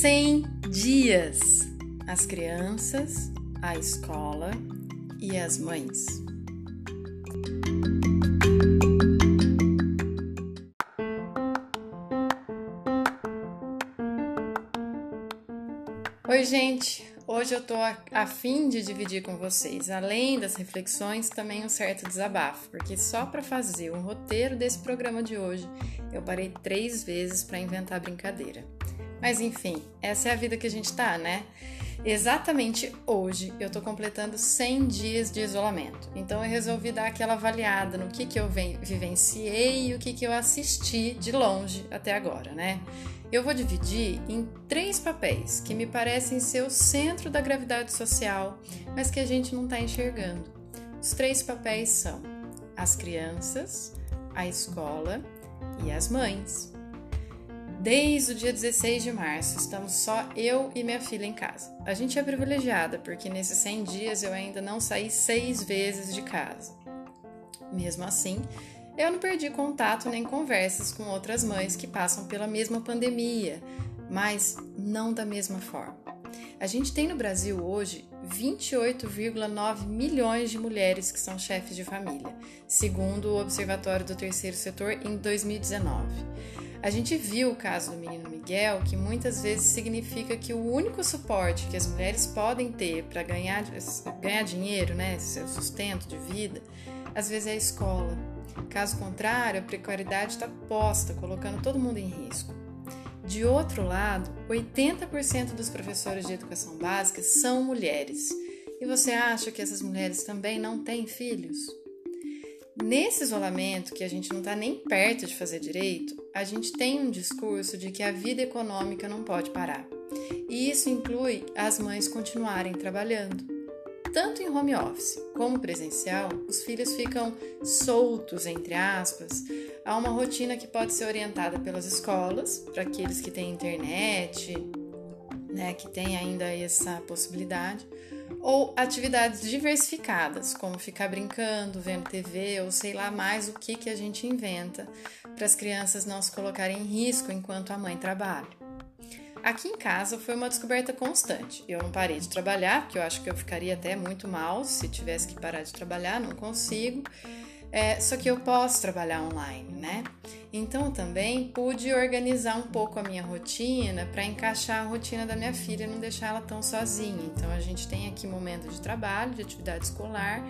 Cem dias. As crianças, a escola e as mães. Oi, gente! Hoje eu tô a fim de dividir com vocês, além das reflexões, também um certo desabafo, porque só para fazer o roteiro desse programa de hoje eu parei três vezes para inventar brincadeira. Mas enfim, essa é a vida que a gente tá, né? Exatamente hoje eu tô completando 100 dias de isolamento. Então eu resolvi dar aquela avaliada no que, que eu vivenciei e o que, que eu assisti de longe até agora, né? Eu vou dividir em três papéis que me parecem ser o centro da gravidade social, mas que a gente não está enxergando. Os três papéis são as crianças, a escola e as mães. Desde o dia 16 de março, estamos só eu e minha filha em casa. A gente é privilegiada porque nesses 100 dias eu ainda não saí seis vezes de casa. Mesmo assim, eu não perdi contato nem conversas com outras mães que passam pela mesma pandemia, mas não da mesma forma. A gente tem no Brasil hoje 28,9 milhões de mulheres que são chefes de família, segundo o Observatório do Terceiro Setor em 2019. A gente viu o caso do menino Miguel, que muitas vezes significa que o único suporte que as mulheres podem ter para ganhar, ganhar dinheiro, né, seu sustento de vida, às vezes é a escola Caso contrário, a precariedade está posta, colocando todo mundo em risco. De outro lado, 80% dos professores de educação básica são mulheres. E você acha que essas mulheres também não têm filhos? Nesse isolamento, que a gente não está nem perto de fazer direito, a gente tem um discurso de que a vida econômica não pode parar. E isso inclui as mães continuarem trabalhando. Tanto em home office como presencial, os filhos ficam soltos, entre aspas, a uma rotina que pode ser orientada pelas escolas, para aqueles que têm internet, né, que têm ainda essa possibilidade, ou atividades diversificadas, como ficar brincando, vendo TV ou sei lá mais o que, que a gente inventa para as crianças não se colocarem em risco enquanto a mãe trabalha. Aqui em casa foi uma descoberta constante. Eu não parei de trabalhar, porque eu acho que eu ficaria até muito mal se tivesse que parar de trabalhar, não consigo. É, só que eu posso trabalhar online, né? Então também pude organizar um pouco a minha rotina para encaixar a rotina da minha filha e não deixar ela tão sozinha. Então a gente tem aqui momento de trabalho, de atividade escolar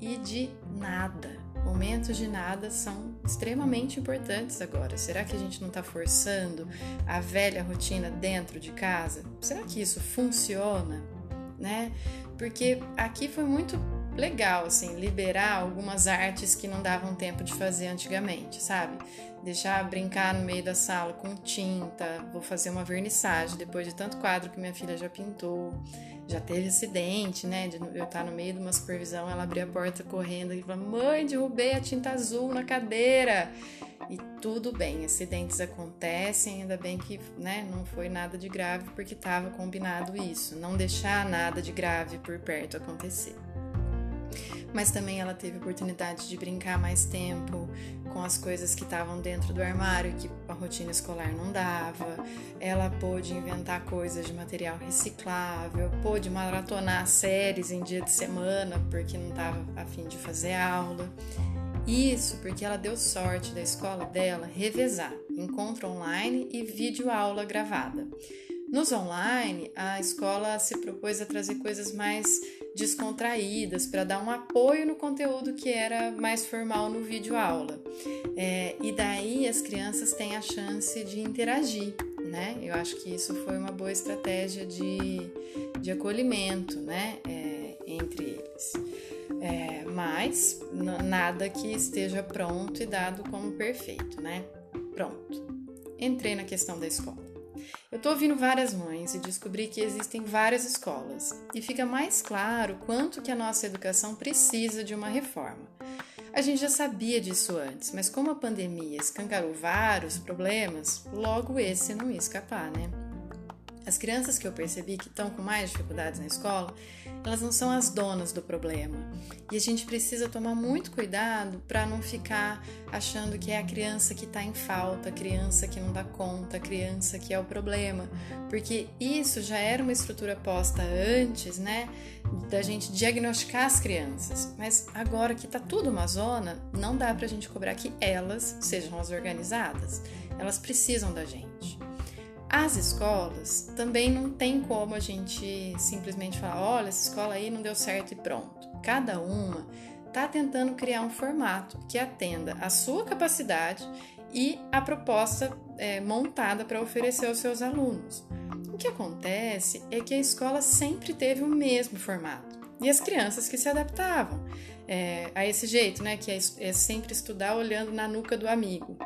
e de nada. Momentos de nada são extremamente importantes agora. Será que a gente não está forçando a velha rotina dentro de casa? Será que isso funciona? Né? Porque aqui foi muito legal, assim, liberar algumas artes que não davam tempo de fazer antigamente, sabe? Deixar brincar no meio da sala com tinta, vou fazer uma vernissagem depois de tanto quadro que minha filha já pintou já teve acidente, né? De eu estar no meio de uma supervisão, ela abrir a porta correndo e falar: Mãe, derrubei a tinta azul na cadeira. E tudo bem, acidentes acontecem, ainda bem que né, não foi nada de grave porque estava combinado isso, não deixar nada de grave por perto acontecer mas também ela teve oportunidade de brincar mais tempo com as coisas que estavam dentro do armário que a rotina escolar não dava. Ela pôde inventar coisas de material reciclável, pôde maratonar séries em dia de semana porque não estava a fim de fazer aula. Isso porque ela deu sorte da escola dela revezar encontro online e vídeo aula gravada. Nos online, a escola se propôs a trazer coisas mais descontraídas para dar um apoio no conteúdo que era mais formal no vídeo aula. É, e daí as crianças têm a chance de interagir, né? Eu acho que isso foi uma boa estratégia de, de acolhimento, né? É, entre eles. É, mas nada que esteja pronto e dado como perfeito, né? Pronto. Entrei na questão da escola. Eu tô ouvindo várias mães e descobri que existem várias escolas e fica mais claro quanto que a nossa educação precisa de uma reforma. A gente já sabia disso antes, mas como a pandemia escancarou vários problemas, logo esse não ia escapar, né? As crianças que eu percebi que estão com mais dificuldades na escola, elas não são as donas do problema. E a gente precisa tomar muito cuidado para não ficar achando que é a criança que está em falta, a criança que não dá conta, a criança que é o problema. Porque isso já era uma estrutura posta antes, né? Da gente diagnosticar as crianças. Mas agora que está tudo uma zona, não dá para a gente cobrar que elas sejam as organizadas. Elas precisam da gente. As escolas também não tem como a gente simplesmente falar, olha, essa escola aí não deu certo e pronto. Cada uma está tentando criar um formato que atenda a sua capacidade e a proposta é, montada para oferecer aos seus alunos. O que acontece é que a escola sempre teve o mesmo formato e as crianças que se adaptavam é, a esse jeito, né, que é, é sempre estudar olhando na nuca do amigo.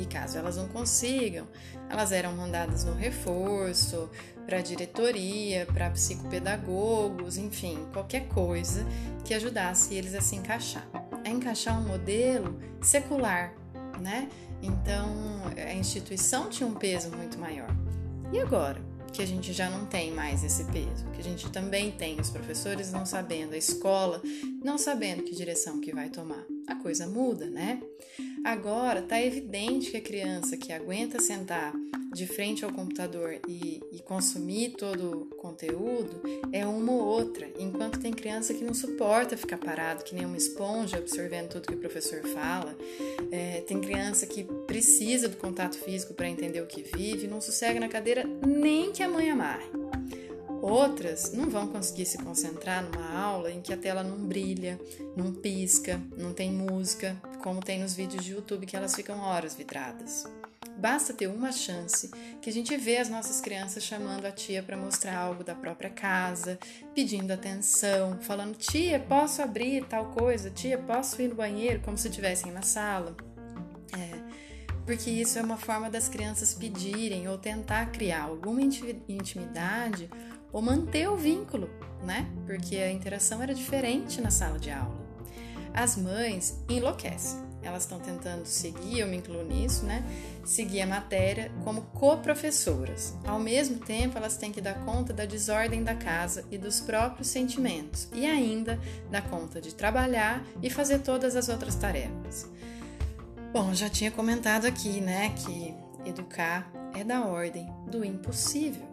E caso elas não consigam, elas eram mandadas no reforço, para a diretoria, para psicopedagogos, enfim, qualquer coisa que ajudasse eles a se encaixar. A encaixar um modelo secular, né? Então a instituição tinha um peso muito maior. E agora? Que a gente já não tem mais esse peso, que a gente também tem os professores não sabendo, a escola não sabendo que direção que vai tomar. A coisa muda, né? Agora está evidente que a criança que aguenta sentar de frente ao computador e, e, consumir todo o conteúdo é uma ou outra, enquanto tem criança que não suporta ficar parado, que nem uma esponja absorvendo tudo que o professor fala. É, tem criança que precisa do contato físico para entender o que vive, não sossega na cadeira nem que a mãe amarre. Outras não vão conseguir se concentrar numa aula em que a tela não brilha, não pisca, não tem música, como tem nos vídeos de YouTube que elas ficam horas vidradas. Basta ter uma chance que a gente vê as nossas crianças chamando a tia para mostrar algo da própria casa, pedindo atenção, falando: tia, posso abrir tal coisa? Tia, posso ir no banheiro? Como se estivessem na sala. É, porque isso é uma forma das crianças pedirem ou tentar criar alguma intimidade ou manter o vínculo, né? Porque a interação era diferente na sala de aula. As mães enlouquecem. Elas estão tentando seguir, eu me incluo nisso, né? Seguir a matéria como co-professoras. Ao mesmo tempo, elas têm que dar conta da desordem da casa e dos próprios sentimentos, e ainda dar conta de trabalhar e fazer todas as outras tarefas. Bom, já tinha comentado aqui, né, que educar é da ordem do impossível.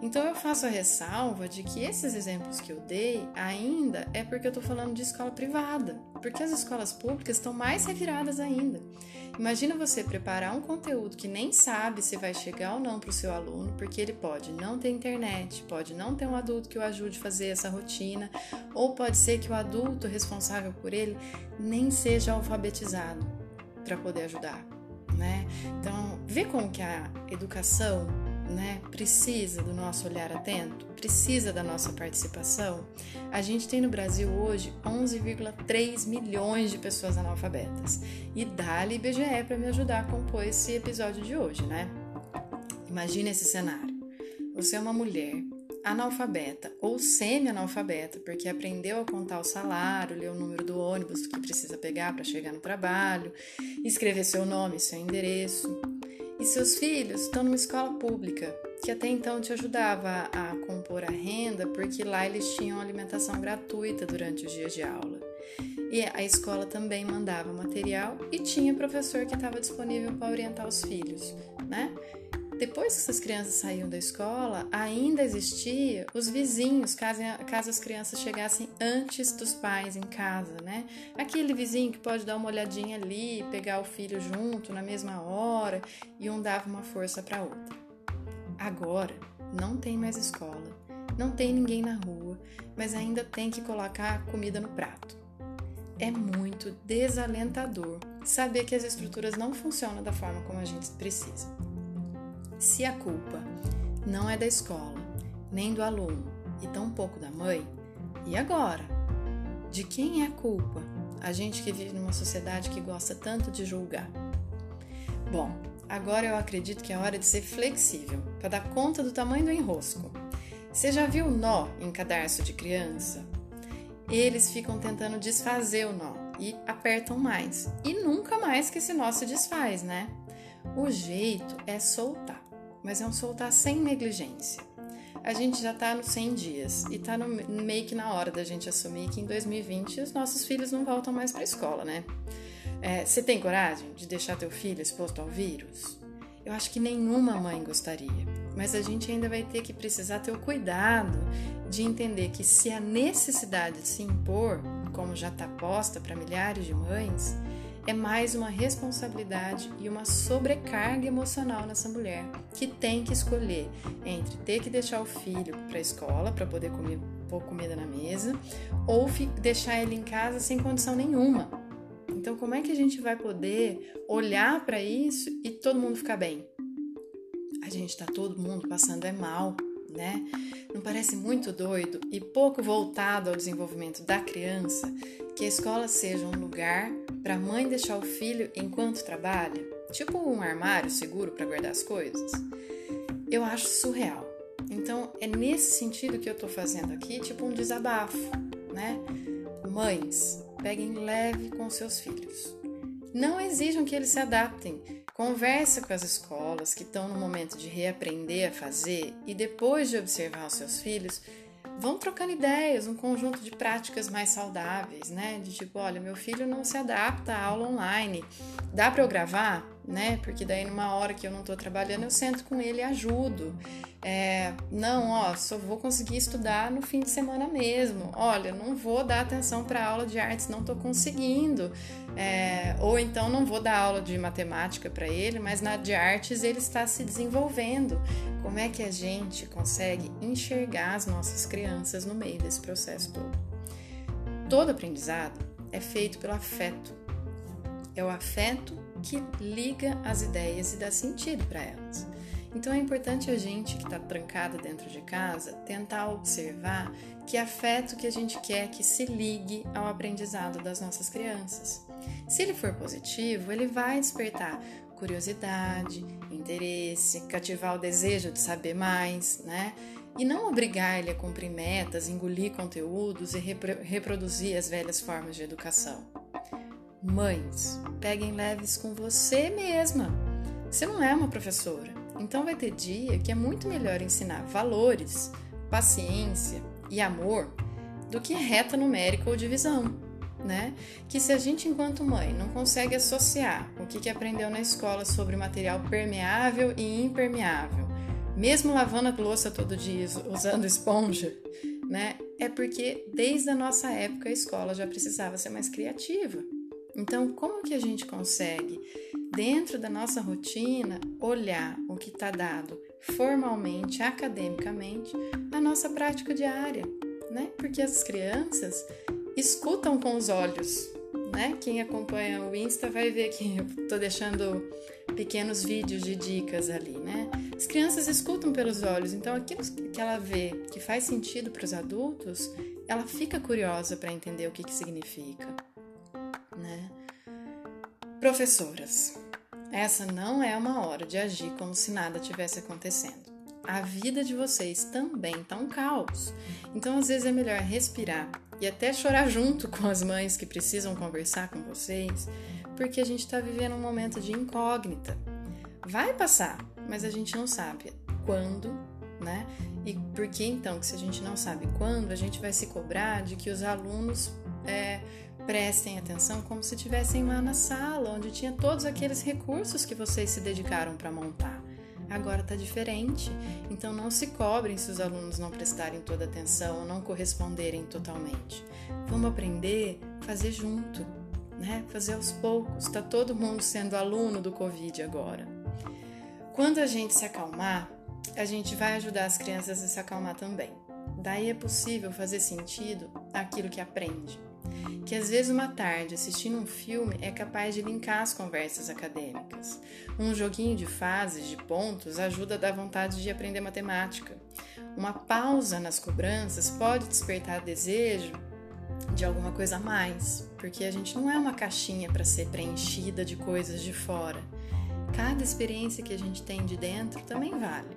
Então eu faço a ressalva de que esses exemplos que eu dei ainda é porque eu estou falando de escola privada, porque as escolas públicas estão mais reviradas ainda. Imagina você preparar um conteúdo que nem sabe se vai chegar ou não para o seu aluno, porque ele pode não ter internet, pode não ter um adulto que o ajude a fazer essa rotina, ou pode ser que o adulto responsável por ele nem seja alfabetizado para poder ajudar, né? Então, vê como que a educação né, precisa do nosso olhar atento, precisa da nossa participação. A gente tem no Brasil hoje 11,3 milhões de pessoas analfabetas. E dá-lhe IBGE para me ajudar a compor esse episódio de hoje, né? Imagine esse cenário. Você é uma mulher analfabeta ou semi-analfabeta, porque aprendeu a contar o salário, ler o número do ônibus que precisa pegar para chegar no trabalho, escrever seu nome, seu endereço e seus filhos estão numa escola pública, que até então te ajudava a compor a renda, porque lá eles tinham alimentação gratuita durante os dias de aula. E a escola também mandava material e tinha professor que estava disponível para orientar os filhos, né? Depois que essas crianças saíam da escola, ainda existia os vizinhos, caso, caso as crianças chegassem antes dos pais em casa, né? Aquele vizinho que pode dar uma olhadinha ali, pegar o filho junto na mesma hora e um dava uma força para outra. Agora não tem mais escola, não tem ninguém na rua, mas ainda tem que colocar comida no prato. É muito desalentador saber que as estruturas não funcionam da forma como a gente precisa. Se a culpa não é da escola, nem do aluno e tampouco da mãe, e agora? De quem é a culpa? A gente que vive numa sociedade que gosta tanto de julgar. Bom, agora eu acredito que é hora de ser flexível para dar conta do tamanho do enrosco. Você já viu nó em cadarço de criança? Eles ficam tentando desfazer o nó e apertam mais. E nunca mais que esse nó se desfaz, né? O jeito é soltar, mas é um soltar sem negligência. A gente já tá nos 100 dias e tá no, meio que na hora da gente assumir que em 2020 os nossos filhos não voltam mais para a escola, né? É, você tem coragem de deixar teu filho exposto ao vírus? Eu acho que nenhuma mãe gostaria, mas a gente ainda vai ter que precisar ter o cuidado de entender que se a necessidade de se impor, como já está posta para milhares de mães, é mais uma responsabilidade e uma sobrecarga emocional nessa mulher que tem que escolher entre ter que deixar o filho para a escola para poder comer pôr comida na mesa ou deixar ele em casa sem condição nenhuma. Então, como é que a gente vai poder olhar para isso e todo mundo ficar bem? A gente está todo mundo passando é mal, né? Não parece muito doido e pouco voltado ao desenvolvimento da criança que a escola seja um lugar para a mãe deixar o filho enquanto trabalha, tipo um armário seguro para guardar as coisas? Eu acho surreal. Então, é nesse sentido que eu estou fazendo aqui, tipo um desabafo, né? Mães, peguem leve com seus filhos. Não exijam que eles se adaptem. Conversa com as escolas que estão no momento de reaprender a fazer e depois de observar os seus filhos, vão trocando ideias, um conjunto de práticas mais saudáveis, né? De tipo, olha, meu filho não se adapta à aula online. Dá para eu gravar? Né? Porque daí numa hora que eu não estou trabalhando, eu sento com ele e ajudo. É, não, ó, só vou conseguir estudar no fim de semana mesmo. Olha, não vou dar atenção para aula de artes, não estou conseguindo. É, ou então não vou dar aula de matemática para ele, mas na de artes ele está se desenvolvendo. Como é que a gente consegue enxergar as nossas crianças no meio desse processo todo? Todo aprendizado é feito pelo afeto. É o afeto que liga as ideias e dá sentido para elas. Então é importante a gente que está trancada dentro de casa tentar observar que afeto que a gente quer que se ligue ao aprendizado das nossas crianças. Se ele for positivo, ele vai despertar curiosidade, interesse, cativar o desejo de saber mais, né? E não obrigar ele a cumprir metas, engolir conteúdos e reproduzir as velhas formas de educação. Mães, peguem leves com você mesma. Você não é uma professora, então vai ter dia que é muito melhor ensinar valores, paciência e amor do que reta numérica ou divisão, né? Que se a gente, enquanto mãe, não consegue associar o que, que aprendeu na escola sobre material permeável e impermeável, mesmo lavando a louça todo dia usando esponja, né? É porque desde a nossa época a escola já precisava ser mais criativa. Então, como que a gente consegue, dentro da nossa rotina, olhar o que está dado formalmente, academicamente, a nossa prática diária, né? Porque as crianças escutam com os olhos, né? Quem acompanha o Insta vai ver que eu tô deixando pequenos vídeos de dicas ali, né? As crianças escutam pelos olhos, então aquilo que ela vê que faz sentido para os adultos, ela fica curiosa para entender o que, que significa? Professoras, essa não é uma hora de agir como se nada tivesse acontecendo. A vida de vocês também está um caos. Então, às vezes, é melhor respirar e até chorar junto com as mães que precisam conversar com vocês, porque a gente está vivendo um momento de incógnita. Vai passar, mas a gente não sabe quando, né? E por que então que se a gente não sabe quando, a gente vai se cobrar de que os alunos é, Prestem atenção como se estivessem lá na sala, onde tinha todos aqueles recursos que vocês se dedicaram para montar. Agora está diferente, então não se cobrem se os alunos não prestarem toda atenção ou não corresponderem totalmente. Vamos aprender a fazer junto, né? Fazer aos poucos. Está todo mundo sendo aluno do Covid agora. Quando a gente se acalmar, a gente vai ajudar as crianças a se acalmar também. Daí é possível fazer sentido aquilo que aprende que às vezes uma tarde assistindo um filme é capaz de linkar as conversas acadêmicas. Um joguinho de fases, de pontos, ajuda a dar vontade de aprender matemática. Uma pausa nas cobranças pode despertar desejo de alguma coisa a mais, porque a gente não é uma caixinha para ser preenchida de coisas de fora. cada experiência que a gente tem de dentro também vale.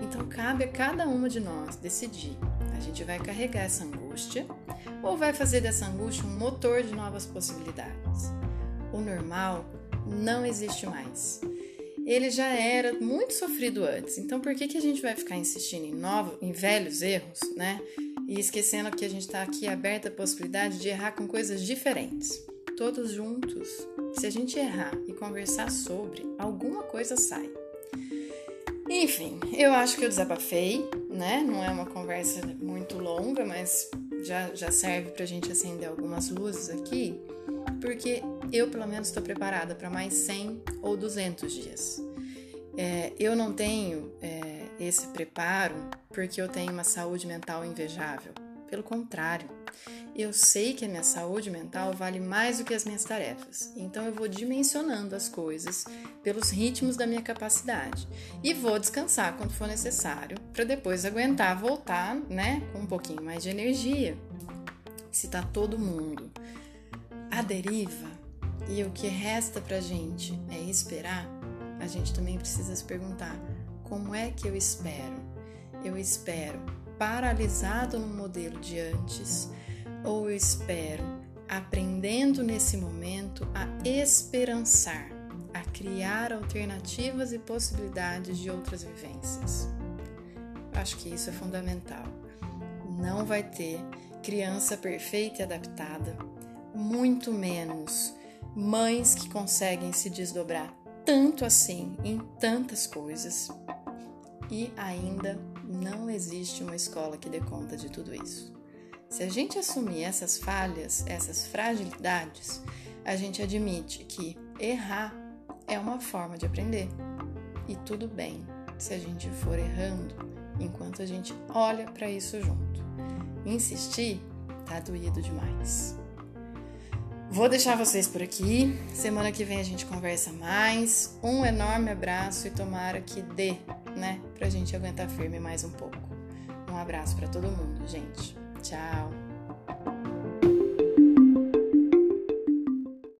Então cabe a cada uma de nós decidir. Gente vai carregar essa angústia ou vai fazer dessa angústia um motor de novas possibilidades. O normal não existe mais. Ele já era muito sofrido antes, então por que, que a gente vai ficar insistindo em, novos, em velhos erros, né? E esquecendo que a gente está aqui aberta a possibilidade de errar com coisas diferentes. Todos juntos, se a gente errar e conversar sobre, alguma coisa sai. Enfim, eu acho que eu desabafei, né? Não é uma conversa muito longa, mas já, já serve para a gente acender algumas luzes aqui, porque eu, pelo menos, estou preparada para mais 100 ou 200 dias. É, eu não tenho é, esse preparo porque eu tenho uma saúde mental invejável. Pelo contrário, eu sei que a minha saúde mental vale mais do que as minhas tarefas, então eu vou dimensionando as coisas pelos ritmos da minha capacidade e vou descansar quando for necessário para depois aguentar voltar, né, com um pouquinho mais de energia. Se tá todo mundo à deriva e o que resta pra gente é esperar, a gente também precisa se perguntar: como é que eu espero? Eu espero paralisado no modelo de antes ou eu espero aprendendo nesse momento a esperançar, a criar alternativas e possibilidades de outras vivências? Acho que isso é fundamental. Não vai ter criança perfeita e adaptada, muito menos mães que conseguem se desdobrar tanto assim em tantas coisas e ainda não existe uma escola que dê conta de tudo isso. Se a gente assumir essas falhas, essas fragilidades, a gente admite que errar é uma forma de aprender. E tudo bem se a gente for errando enquanto a gente olha para isso junto. Insistir tá doído demais. Vou deixar vocês por aqui. Semana que vem a gente conversa mais. Um enorme abraço e tomara que dê, né, pra gente aguentar firme mais um pouco. Um abraço para todo mundo, gente. Tchau.